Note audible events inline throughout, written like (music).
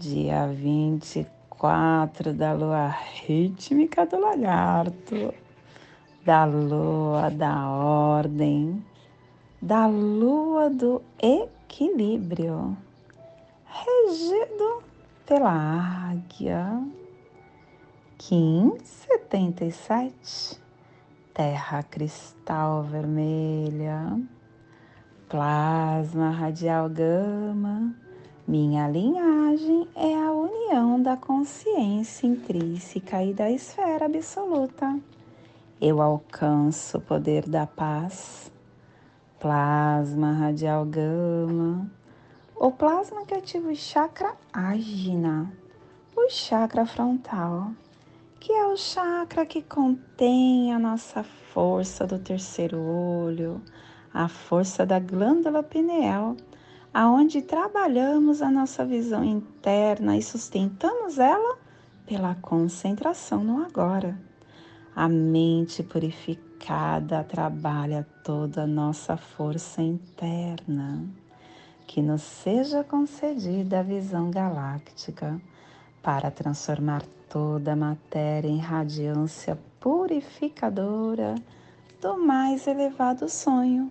dia 24 da lua rítmica do lagarto, da lua da ordem, da lua do equilíbrio, regido pela águia, Kim 77, terra cristal vermelha, plasma radial gama minha linhagem é a união da consciência intrínseca e da esfera absoluta. Eu alcanço o poder da paz. Plasma radial gama. O plasma que ativa o chakra ágina, o chakra frontal, que é o chakra que contém a nossa força do terceiro olho, a força da glândula pineal aonde trabalhamos a nossa visão interna e sustentamos ela pela concentração no agora. A mente purificada trabalha toda a nossa força interna. Que nos seja concedida a visão galáctica para transformar toda a matéria em radiância purificadora do mais elevado sonho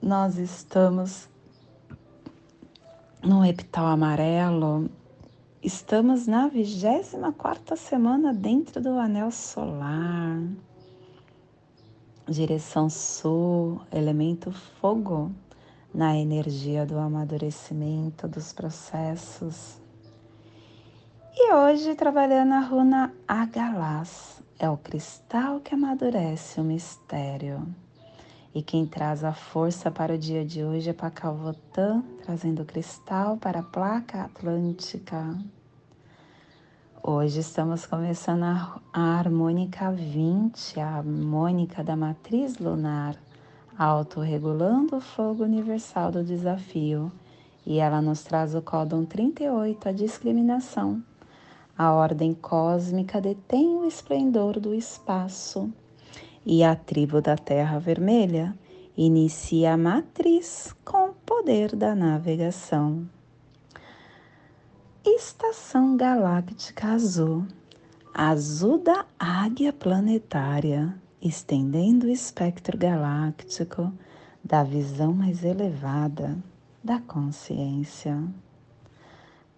nós estamos no epital amarelo, estamos na 24 semana dentro do anel solar, direção sul, elemento fogo, na energia do amadurecimento dos processos. E hoje trabalhando a runa Agalás é o cristal que amadurece o mistério. E quem traz a força para o dia de hoje é Pacalvotan, trazendo o cristal para a placa atlântica. Hoje estamos começando a, a harmônica 20, a harmônica da matriz lunar, autorregulando o fogo universal do desafio. E ela nos traz o códon 38, a discriminação a ordem cósmica detém o esplendor do espaço e a tribo da Terra Vermelha inicia a matriz com o poder da navegação. Estação Galáctica Azul Azul da Águia Planetária, estendendo o espectro galáctico da visão mais elevada da consciência.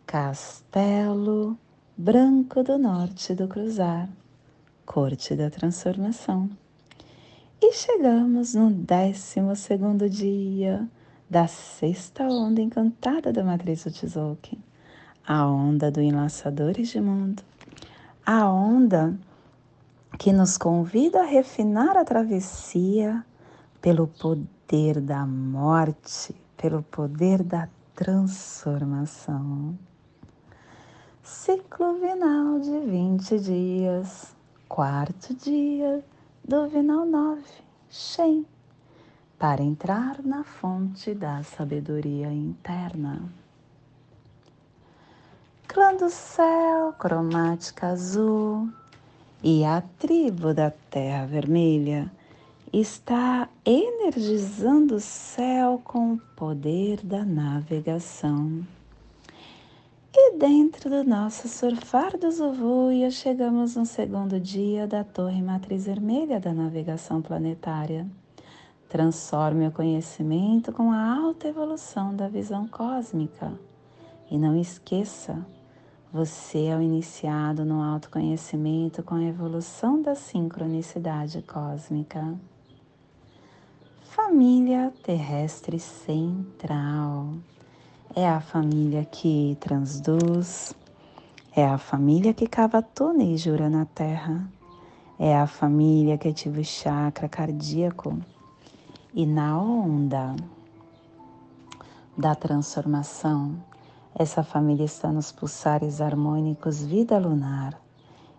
Castelo branco do norte do cruzar, corte da transformação. E chegamos no décimo segundo dia da sexta onda encantada da matriz do Tzolk'in, a onda do Enlaçadores de Mundo, a onda que nos convida a refinar a travessia pelo poder da morte, pelo poder da transformação. Ciclo vinal de 20 dias, quarto dia do vinal 9, Shen, para entrar na fonte da sabedoria interna. Clã do céu, cromática azul e a tribo da terra vermelha está energizando o céu com o poder da navegação. E dentro do nosso surfar do Zuvuia, chegamos no segundo dia da Torre Matriz Vermelha da navegação planetária. Transforme o conhecimento com a alta evolução da visão cósmica. E não esqueça, você é o iniciado no autoconhecimento com a evolução da sincronicidade cósmica. Família terrestre central é a família que transduz, é a família que cava túneis jura na terra, é a família que ativa o chakra cardíaco e na onda da transformação essa família está nos pulsares harmônicos vida lunar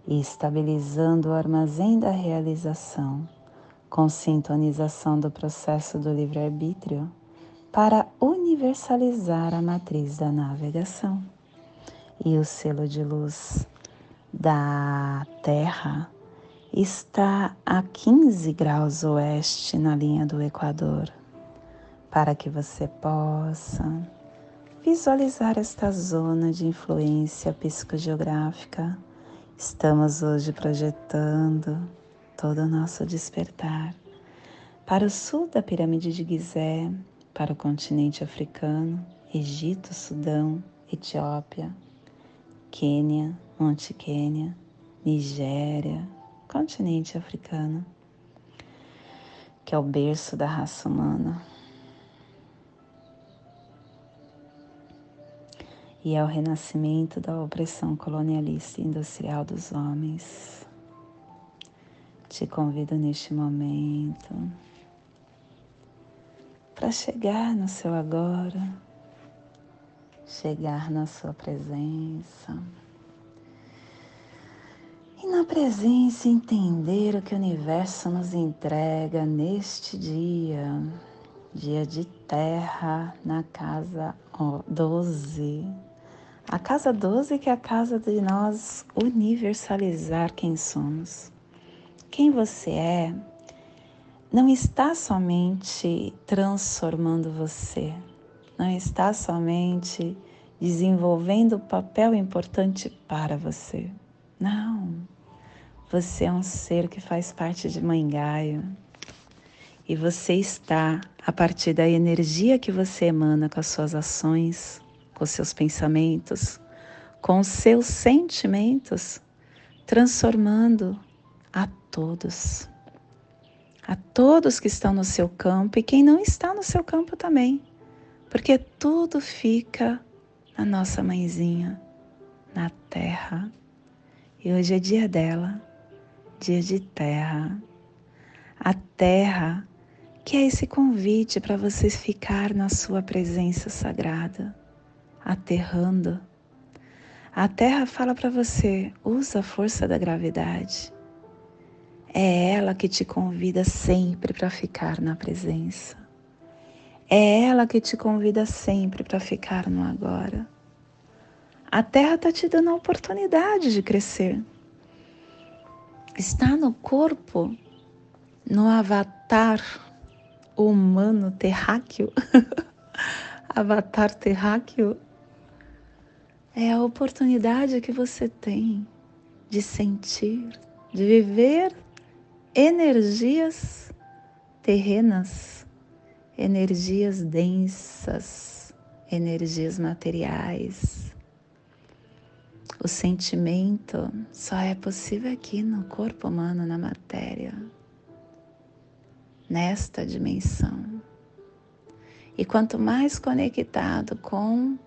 e estabilizando o armazém da realização, com sintonização do processo do livre-arbítrio para universalizar a matriz da navegação. E o selo de luz da Terra está a 15 graus oeste na linha do Equador, para que você possa visualizar esta zona de influência psicogeográfica. Estamos hoje projetando todo o nosso despertar para o sul da pirâmide de Gizé, para o continente africano, Egito, Sudão, Etiópia, Quênia, Monte Quênia, Nigéria, continente africano, que é o berço da raça humana. e é o renascimento da opressão colonialista e industrial dos homens. Te convido neste momento para chegar no seu agora, chegar na sua presença. E na presença entender o que o universo nos entrega neste dia, dia de terra na casa 12 a casa 12 que é a casa de nós universalizar quem somos. Quem você é não está somente transformando você, não está somente desenvolvendo o papel importante para você. Não. Você é um ser que faz parte de Mãe Gaia. E você está, a partir da energia que você emana com as suas ações, com seus pensamentos, com seus sentimentos, transformando a todos. A todos que estão no seu campo e quem não está no seu campo também. Porque tudo fica na nossa mãezinha, na terra. E hoje é dia dela, dia de terra. A terra que é esse convite para você ficar na sua presença sagrada aterrando. A Terra fala para você: usa a força da gravidade. É ela que te convida sempre para ficar na presença. É ela que te convida sempre para ficar no agora. A Terra está te dando a oportunidade de crescer. Está no corpo, no avatar humano terráqueo. (laughs) avatar terráqueo é a oportunidade que você tem de sentir, de viver energias terrenas, energias densas, energias materiais. O sentimento só é possível aqui no corpo humano, na matéria, nesta dimensão. E quanto mais conectado com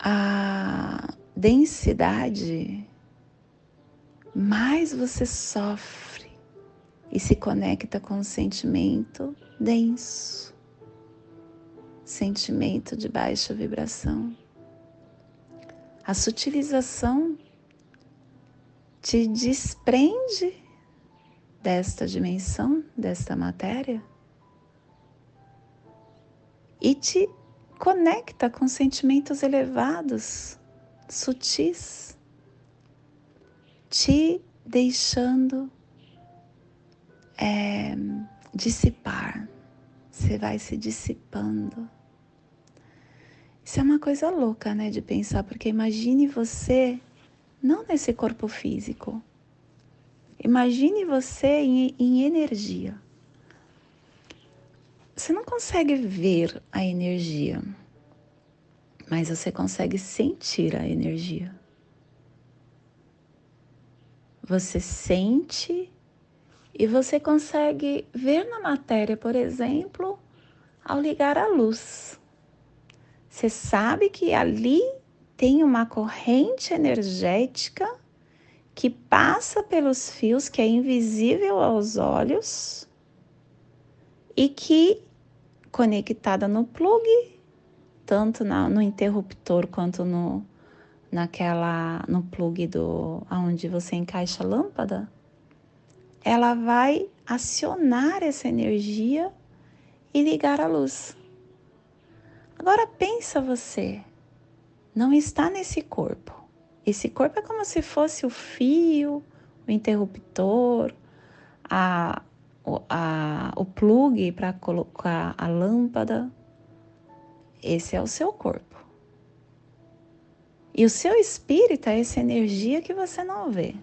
a densidade, mais você sofre e se conecta com o sentimento denso, sentimento de baixa vibração. A sutilização te desprende desta dimensão, desta matéria e te conecta com sentimentos elevados, sutis, te deixando é, dissipar. Você vai se dissipando. Isso é uma coisa louca, né, de pensar, porque imagine você não nesse corpo físico. Imagine você em, em energia. Você não consegue ver a energia. mas você consegue sentir a energia. Você sente e você consegue ver na matéria, por exemplo, ao ligar a luz. Você sabe que ali tem uma corrente energética que passa pelos fios, que é invisível aos olhos e que conectada no plug, tanto na, no interruptor quanto no naquela no plug do aonde você encaixa a lâmpada, ela vai acionar essa energia e ligar a luz. Agora pensa você, não está nesse corpo. Esse corpo é como se fosse o fio, o interruptor, a, a, o plug para colocar a lâmpada. Esse é o seu corpo. E o seu espírito é essa energia que você não vê.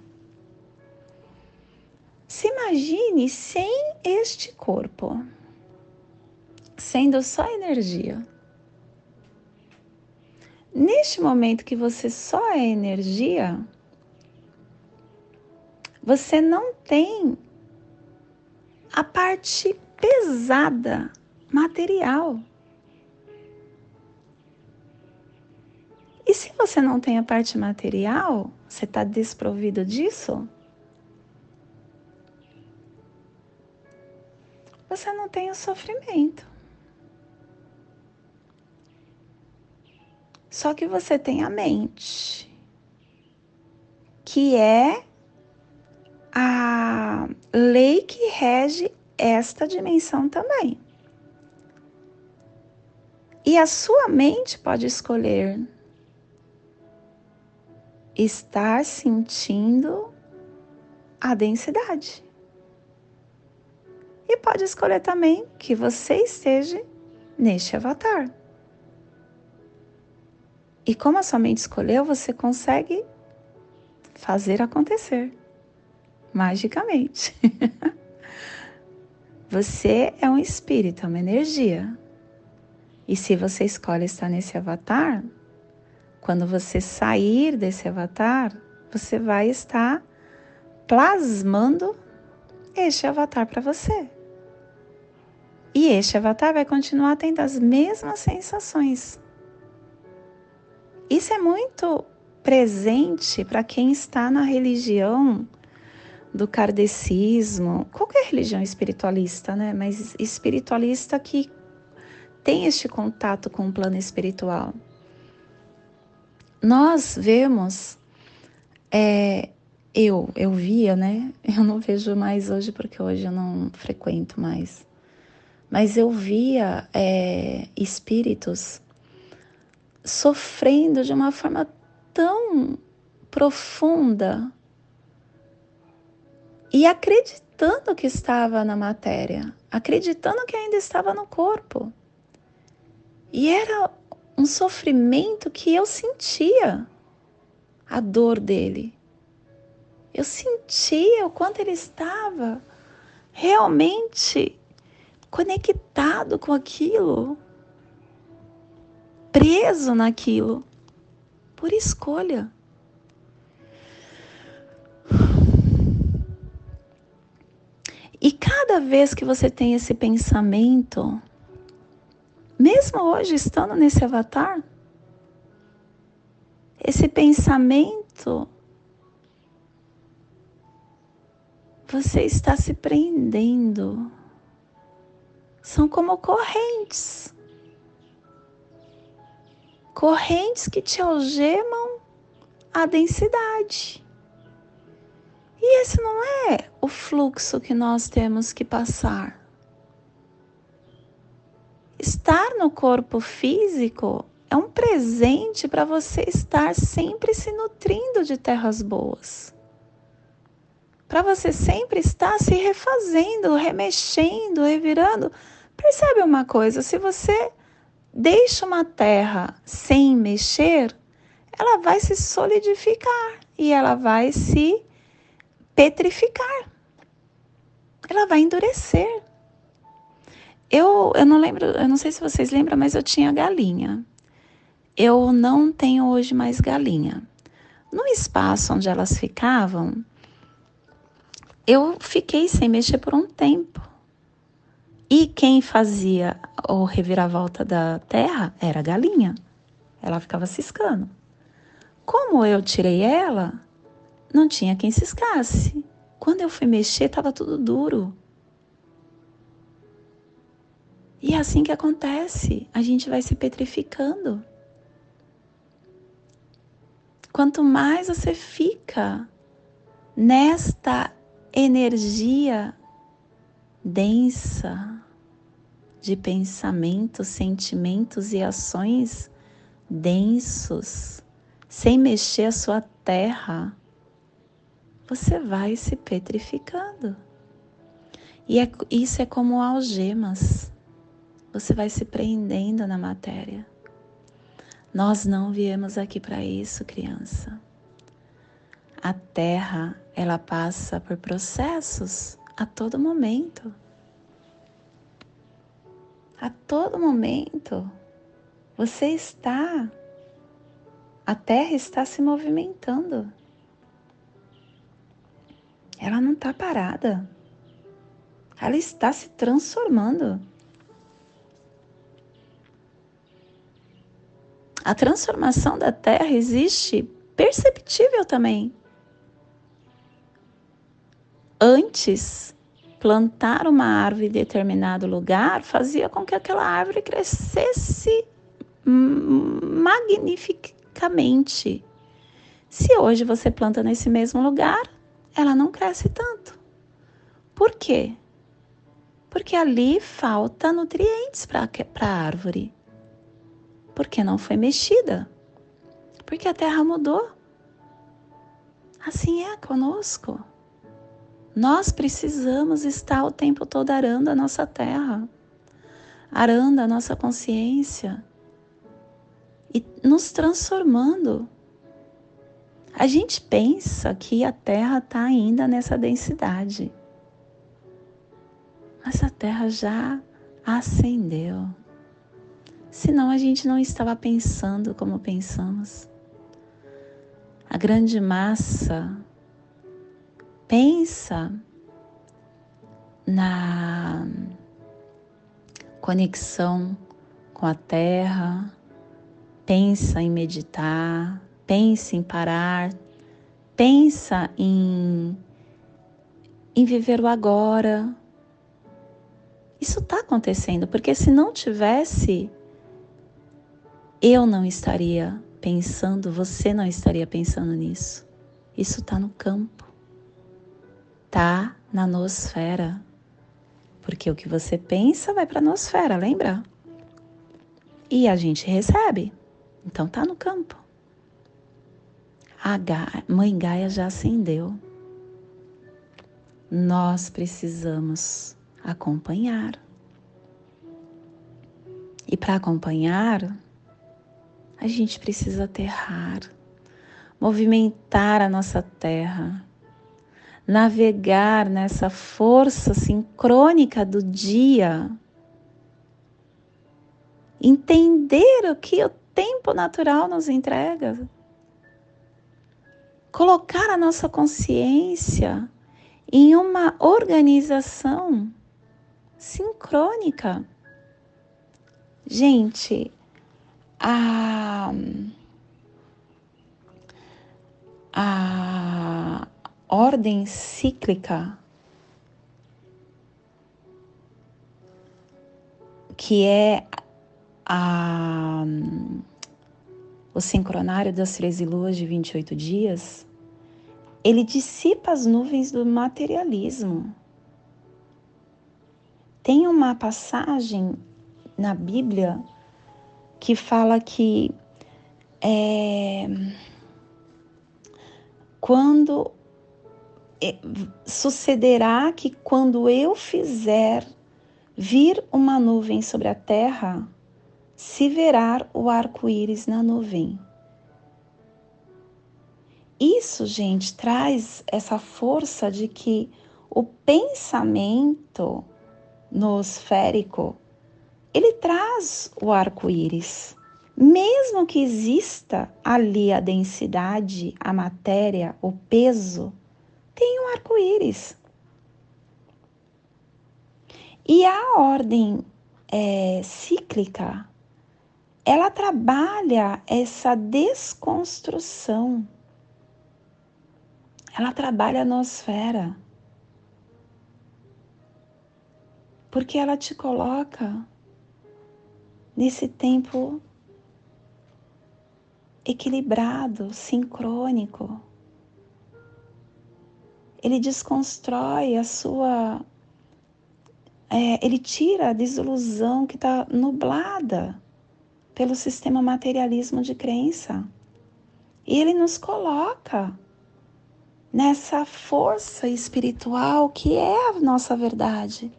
Se imagine sem este corpo, sendo só energia. Neste momento que você só é energia, você não tem a parte pesada, material. E se você não tem a parte material, você está desprovido disso? Você não tem o sofrimento. Só que você tem a mente, que é a lei que rege esta dimensão também. E a sua mente pode escolher estar sentindo a densidade. E pode escolher também que você esteja neste avatar. E como a sua mente escolheu, você consegue fazer acontecer magicamente. (laughs) você é um espírito, é uma energia. E se você escolhe estar nesse avatar, quando você sair desse avatar, você vai estar plasmando este avatar para você. E este avatar vai continuar tendo as mesmas sensações isso é muito presente para quem está na religião do kardecismo, qualquer religião espiritualista, né? Mas espiritualista que tem este contato com o plano espiritual. Nós vemos, é, eu, eu via, né? (laughs) Eu não vejo mais hoje porque hoje eu não frequento mais. Mas eu via é, espíritos sofrendo de uma forma tão profunda e acreditando que estava na matéria, acreditando que ainda estava no corpo. E era um sofrimento que eu sentia a dor dele. Eu sentia o quanto ele estava realmente conectado com aquilo, preso naquilo por escolha. E cada vez que você tem esse pensamento, mesmo hoje estando nesse avatar, esse pensamento, você está se prendendo. São como correntes correntes que te algemam a densidade. E esse não é o fluxo que nós temos que passar. Estar no corpo físico é um presente para você estar sempre se nutrindo de terras boas. Para você sempre estar se refazendo, remexendo, revirando. Percebe uma coisa? Se você deixa uma terra sem mexer, ela vai se solidificar e ela vai se petrificar. Ela vai endurecer. Eu, eu não lembro, eu não sei se vocês lembram, mas eu tinha galinha. eu não tenho hoje mais galinha. No espaço onde elas ficavam, eu fiquei sem mexer por um tempo. E quem fazia o reviravolta da terra era a galinha. Ela ficava ciscando. Como eu tirei ela, não tinha quem ciscasse. Quando eu fui mexer, estava tudo duro. E é assim que acontece. A gente vai se petrificando. Quanto mais você fica nesta energia densa de pensamentos, sentimentos e ações densos, sem mexer a sua terra, você vai se petrificando. E é, isso é como algemas. Você vai se prendendo na matéria. Nós não viemos aqui para isso, criança. A Terra, ela passa por processos a todo momento. A todo momento. Você está, a Terra está se movimentando. Ela não está parada. Ela está se transformando. A transformação da terra existe perceptível também. Antes, plantar uma árvore em determinado lugar fazia com que aquela árvore crescesse magnificamente. Se hoje você planta nesse mesmo lugar, ela não cresce tanto. Por quê? Porque ali falta nutrientes para a árvore porque não foi mexida, porque a terra mudou. Assim é conosco. Nós precisamos estar o tempo todo arando a nossa terra, arando a nossa consciência e nos transformando. A gente pensa que a Terra está ainda nessa densidade, mas a Terra já ascendeu senão a gente não estava pensando como pensamos. A grande massa pensa na conexão com a terra, pensa em meditar, pensa em parar, pensa em, em viver o agora. Isso está acontecendo, porque se não tivesse, eu não estaria pensando, você não estaria pensando nisso. Isso está no campo, tá na nosfera. Porque o que você pensa vai para a nosfera, lembra? E a gente recebe. Então tá no campo. A mãe Gaia já acendeu. Nós precisamos acompanhar. E para acompanhar, a gente precisa aterrar, movimentar a nossa terra, navegar nessa força sincrônica do dia, entender o que o tempo natural nos entrega, colocar a nossa consciência em uma organização sincrônica. Gente, a, a ordem cíclica que é a, o sincronário das 13 luas de 28 dias, ele dissipa as nuvens do materialismo. Tem uma passagem na Bíblia que fala que é, quando sucederá que quando eu fizer vir uma nuvem sobre a terra, se verá o arco-íris na nuvem. Isso, gente, traz essa força de que o pensamento nosférico ele traz o arco-íris. Mesmo que exista ali a densidade, a matéria, o peso, tem um arco-íris. E a ordem é, cíclica, ela trabalha essa desconstrução. Ela trabalha a nosfera. Porque ela te coloca nesse tempo equilibrado, sincrônico. Ele desconstrói a sua. É, ele tira a desilusão que está nublada pelo sistema materialismo de crença. E ele nos coloca nessa força espiritual que é a nossa verdade.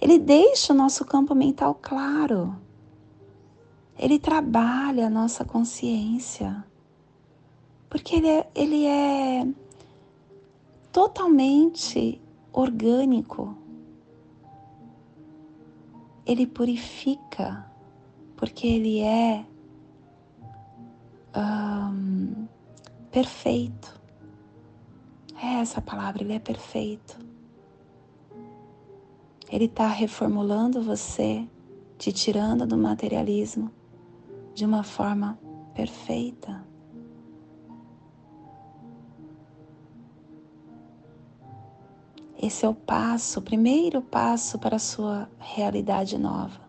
Ele deixa o nosso campo mental claro. Ele trabalha a nossa consciência. Porque ele é, ele é totalmente orgânico. Ele purifica, porque ele é um, perfeito. É essa palavra, ele é perfeito. Ele está reformulando você, te tirando do materialismo de uma forma perfeita. Esse é o passo, o primeiro passo para a sua realidade nova.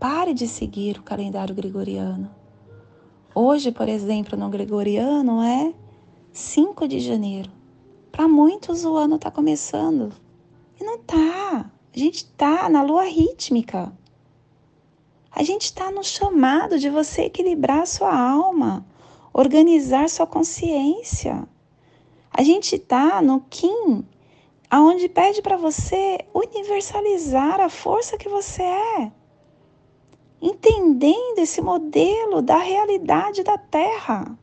Pare de seguir o calendário gregoriano. Hoje, por exemplo, no gregoriano é 5 de janeiro. Para muitos o ano está começando. E não tá. A gente está na lua rítmica. A gente está no chamado de você equilibrar sua alma, organizar sua consciência. A gente está no Kim, aonde pede para você universalizar a força que você é, entendendo esse modelo da realidade da Terra.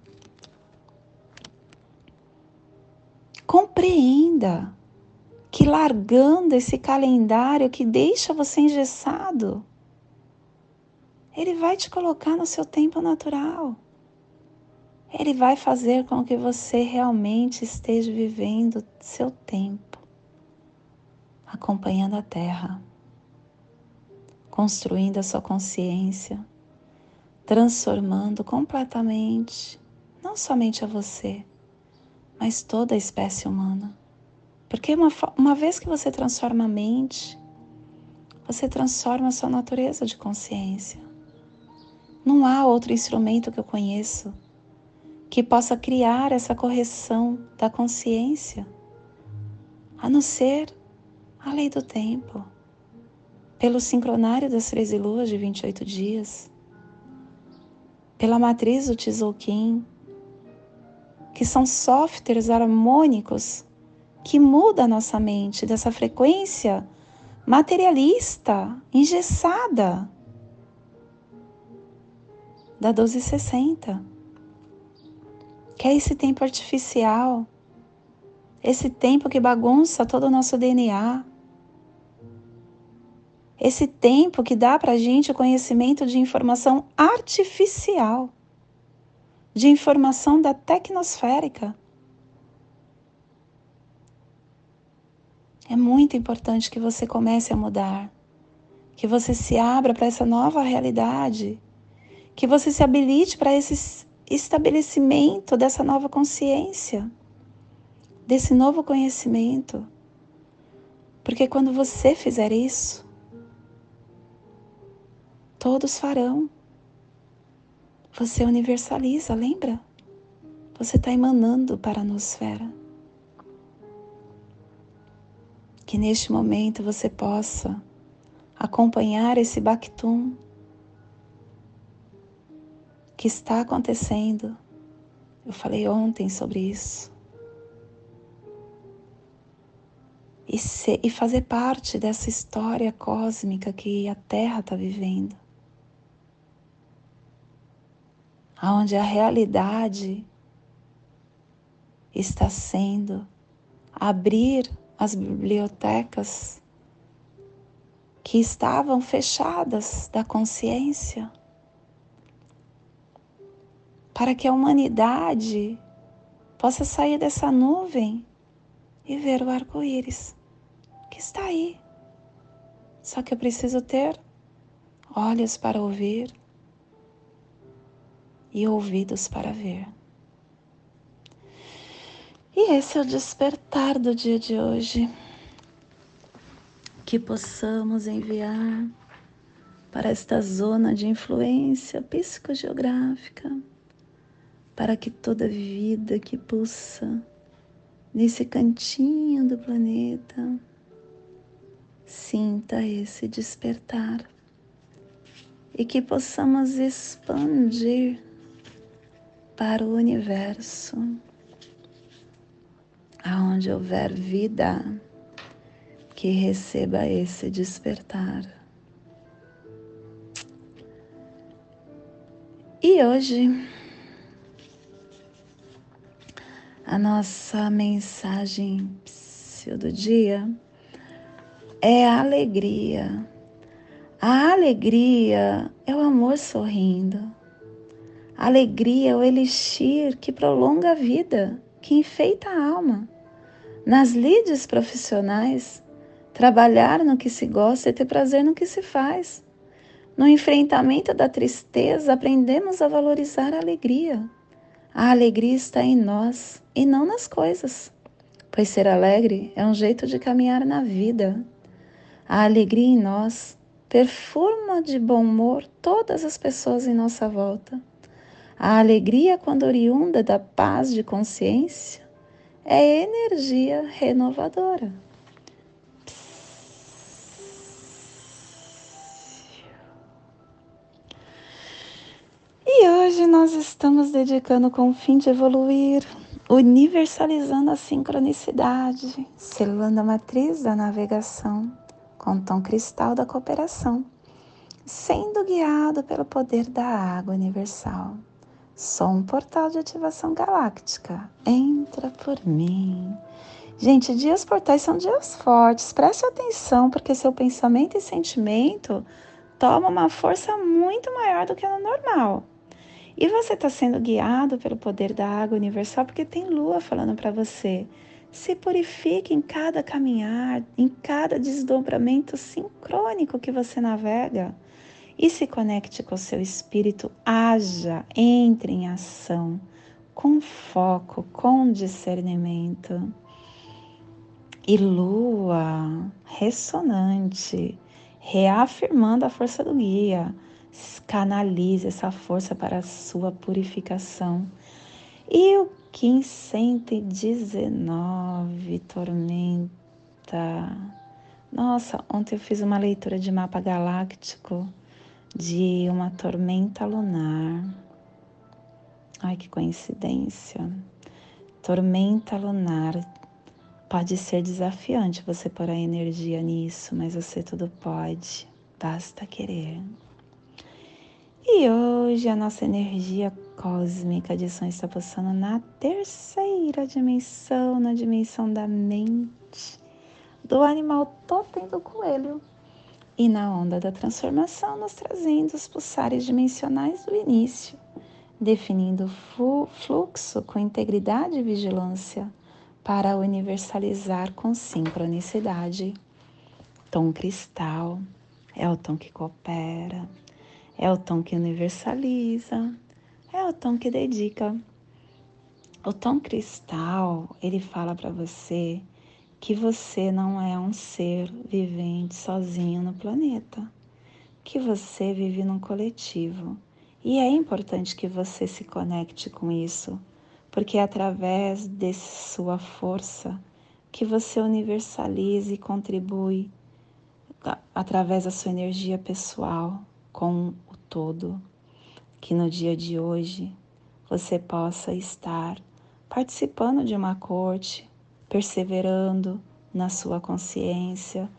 Compreenda que largando esse calendário que deixa você engessado, ele vai te colocar no seu tempo natural. Ele vai fazer com que você realmente esteja vivendo seu tempo, acompanhando a Terra, construindo a sua consciência, transformando completamente, não somente a você, mas toda a espécie humana. Porque uma, uma vez que você transforma a mente, você transforma a sua natureza de consciência. Não há outro instrumento que eu conheço que possa criar essa correção da consciência, a não ser a lei do tempo, pelo sincronário das 13 luas de 28 dias, pela matriz do Tzolk'in, que são softwares harmônicos que mudam a nossa mente dessa frequência materialista, engessada, da 1260. Que é esse tempo artificial, esse tempo que bagunça todo o nosso DNA, esse tempo que dá para a gente o conhecimento de informação artificial, de informação da tecnosférica. É muito importante que você comece a mudar, que você se abra para essa nova realidade que você se habilite para esse estabelecimento dessa nova consciência, desse novo conhecimento. Porque quando você fizer isso, todos farão. Você universaliza, lembra? Você está emanando para a nosfera. Que neste momento você possa acompanhar esse Bactum que está acontecendo. Eu falei ontem sobre isso. E, ser, e fazer parte dessa história cósmica que a Terra está vivendo. Onde a realidade está sendo abrir as bibliotecas que estavam fechadas da consciência para que a humanidade possa sair dessa nuvem e ver o arco-íris que está aí. Só que eu preciso ter olhos para ouvir e ouvidos para ver. E esse é o despertar do dia de hoje. Que possamos enviar para esta zona de influência psicogeográfica, para que toda vida que pulsa nesse cantinho do planeta sinta esse despertar e que possamos expandir para o universo, aonde houver vida, que receba esse despertar. E hoje, a nossa mensagem do dia é a alegria. A alegria é o amor sorrindo. Alegria é o elixir que prolonga a vida, que enfeita a alma. Nas lides profissionais, trabalhar no que se gosta e ter prazer no que se faz. No enfrentamento da tristeza, aprendemos a valorizar a alegria. A alegria está em nós e não nas coisas, pois ser alegre é um jeito de caminhar na vida. A alegria em nós perfuma de bom humor todas as pessoas em nossa volta. A alegria, quando oriunda da paz de consciência, é energia renovadora. E hoje nós estamos dedicando com o fim de evoluir, universalizando a sincronicidade, selando a matriz da navegação com o tom cristal da cooperação, sendo guiado pelo poder da água universal. Sou um portal de ativação galáctica. Entra por mim. Gente, dias portais são dias fortes. Preste atenção, porque seu pensamento e sentimento tomam uma força muito maior do que no normal. E você está sendo guiado pelo poder da água universal, porque tem lua falando para você. Se purifique em cada caminhar, em cada desdobramento sincrônico que você navega e se conecte com o seu espírito, haja, entre em ação, com foco, com discernimento. E lua ressonante, reafirmando a força do guia, canalize essa força para a sua purificação. E o Kim 119, tormenta. Nossa, ontem eu fiz uma leitura de mapa galáctico de uma tormenta lunar. Ai, que coincidência. Tormenta lunar. Pode ser desafiante você pôr a energia nisso, mas você tudo pode. Basta querer. E hoje a nossa energia cósmica de som está passando na terceira dimensão, na dimensão da mente, do animal totem do coelho e na onda da transformação, nos trazendo os pulsares dimensionais do início, definindo o fluxo com integridade e vigilância para universalizar com sincronicidade. Tom cristal é o tom que coopera, é o tom que universaliza, é o tom que dedica. O tom cristal, ele fala para você que você não é um ser vivente sozinho no planeta, que você vive num coletivo. E é importante que você se conecte com isso, porque é através de sua força que você universaliza e contribui através da sua energia pessoal com o todo. Que no dia de hoje você possa estar participando de uma corte perseverando na sua consciência,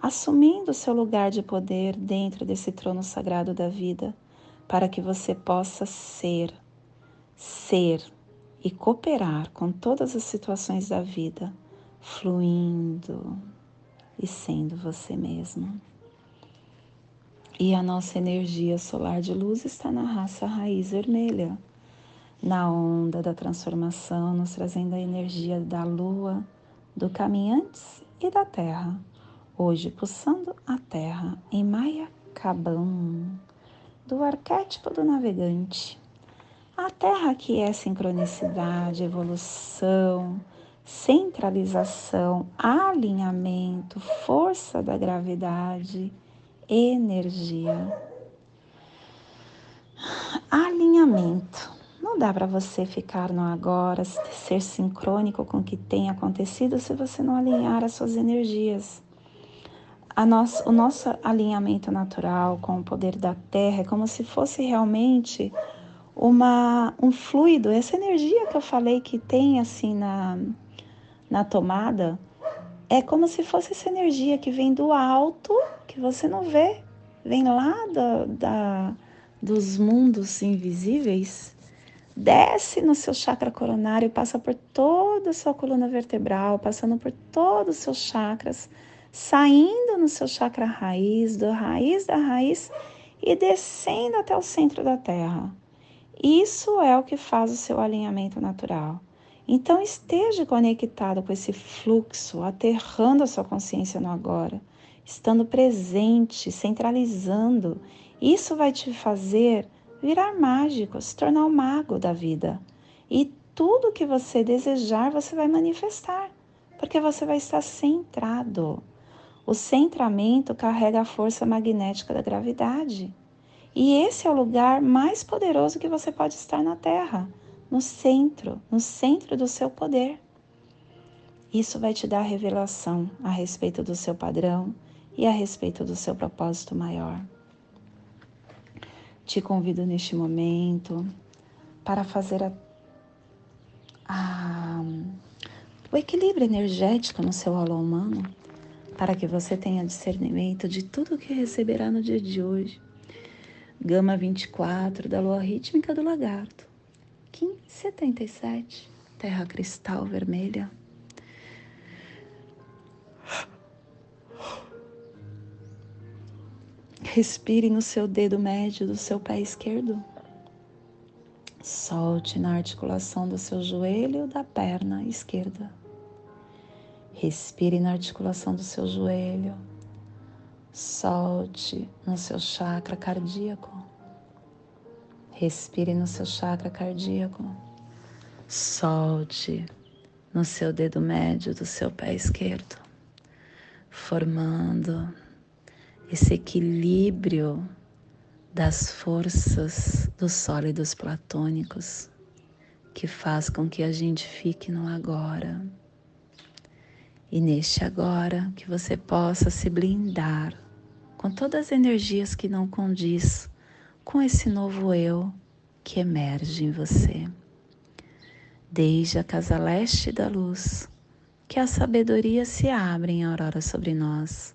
assumindo o seu lugar de poder dentro desse trono sagrado da vida, para que você possa ser, ser e cooperar com todas as situações da vida, fluindo e sendo você mesmo. E a nossa energia solar de luz está na raça raiz vermelha, na onda da transformação, nos trazendo a energia da lua, do caminhantes e da terra. Hoje, pulsando a terra em Maia Cabão, do arquétipo do navegante. A terra que é sincronicidade, evolução, centralização, alinhamento, força da gravidade, energia. Alinhamento. Não dá para você ficar no agora, ser sincrônico com o que tem acontecido se você não alinhar as suas energias. Nosso, o nosso alinhamento natural com o poder da Terra é como se fosse realmente uma, um fluido, essa energia que eu falei que tem assim na, na tomada, é como se fosse essa energia que vem do alto, que você não vê, vem lá da, da dos mundos invisíveis, desce no seu chakra coronário, passa por toda a sua coluna vertebral, passando por todos os seus chakras, saindo no seu chakra raiz, do raiz da raiz e descendo até o centro da Terra. Isso é o que faz o seu alinhamento natural. Então esteja conectado com esse fluxo, aterrando a sua consciência no agora, estando presente, centralizando. Isso vai te fazer virar mágico, se tornar o um mago da vida. E tudo que você desejar, você vai manifestar, porque você vai estar centrado. O centramento carrega a força magnética da gravidade. E esse é o lugar mais poderoso que você pode estar na Terra no centro, no centro do seu poder. Isso vai te dar revelação a respeito do seu padrão e a respeito do seu propósito maior. Te convido neste momento para fazer a, a, o equilíbrio energético no seu aula humano, para que você tenha discernimento de tudo o que receberá no dia de hoje. Gama 24 da lua rítmica do lagarto. Kim 77, terra cristal vermelha. Respire no seu dedo médio do seu pé esquerdo. Solte na articulação do seu joelho da perna esquerda. Respire na articulação do seu joelho. Solte no seu chakra cardíaco. Respire no seu chakra cardíaco. Solte no seu dedo médio do seu pé esquerdo, formando esse equilíbrio das forças dos sólidos platônicos que faz com que a gente fique no agora. E neste agora que você possa se blindar com todas as energias que não condiz com esse novo eu que emerge em você. Desde a casa leste da luz, que a sabedoria se abre em aurora sobre nós,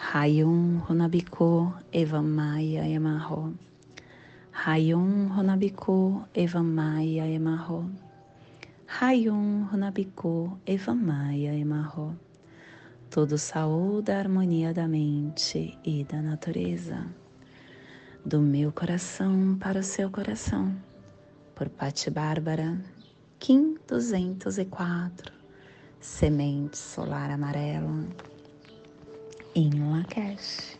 Hayum Runabiku Evamaya Emarro. Hayum Runabiku Evamaya Emarro. Hayum Runabiku Evamaya Emarro. Tudo saúde a harmonia da mente e da natureza. Do meu coração para o seu coração. Por Pati Bárbara, Kim 204, Semente Solar Amarela, em Lakesh.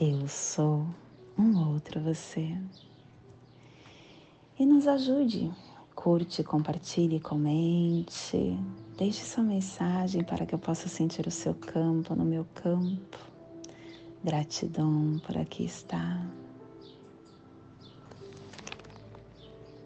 Eu sou um outro você. E nos ajude Curte, compartilhe, comente. Deixe sua mensagem para que eu possa sentir o seu campo no meu campo. Gratidão por aqui estar.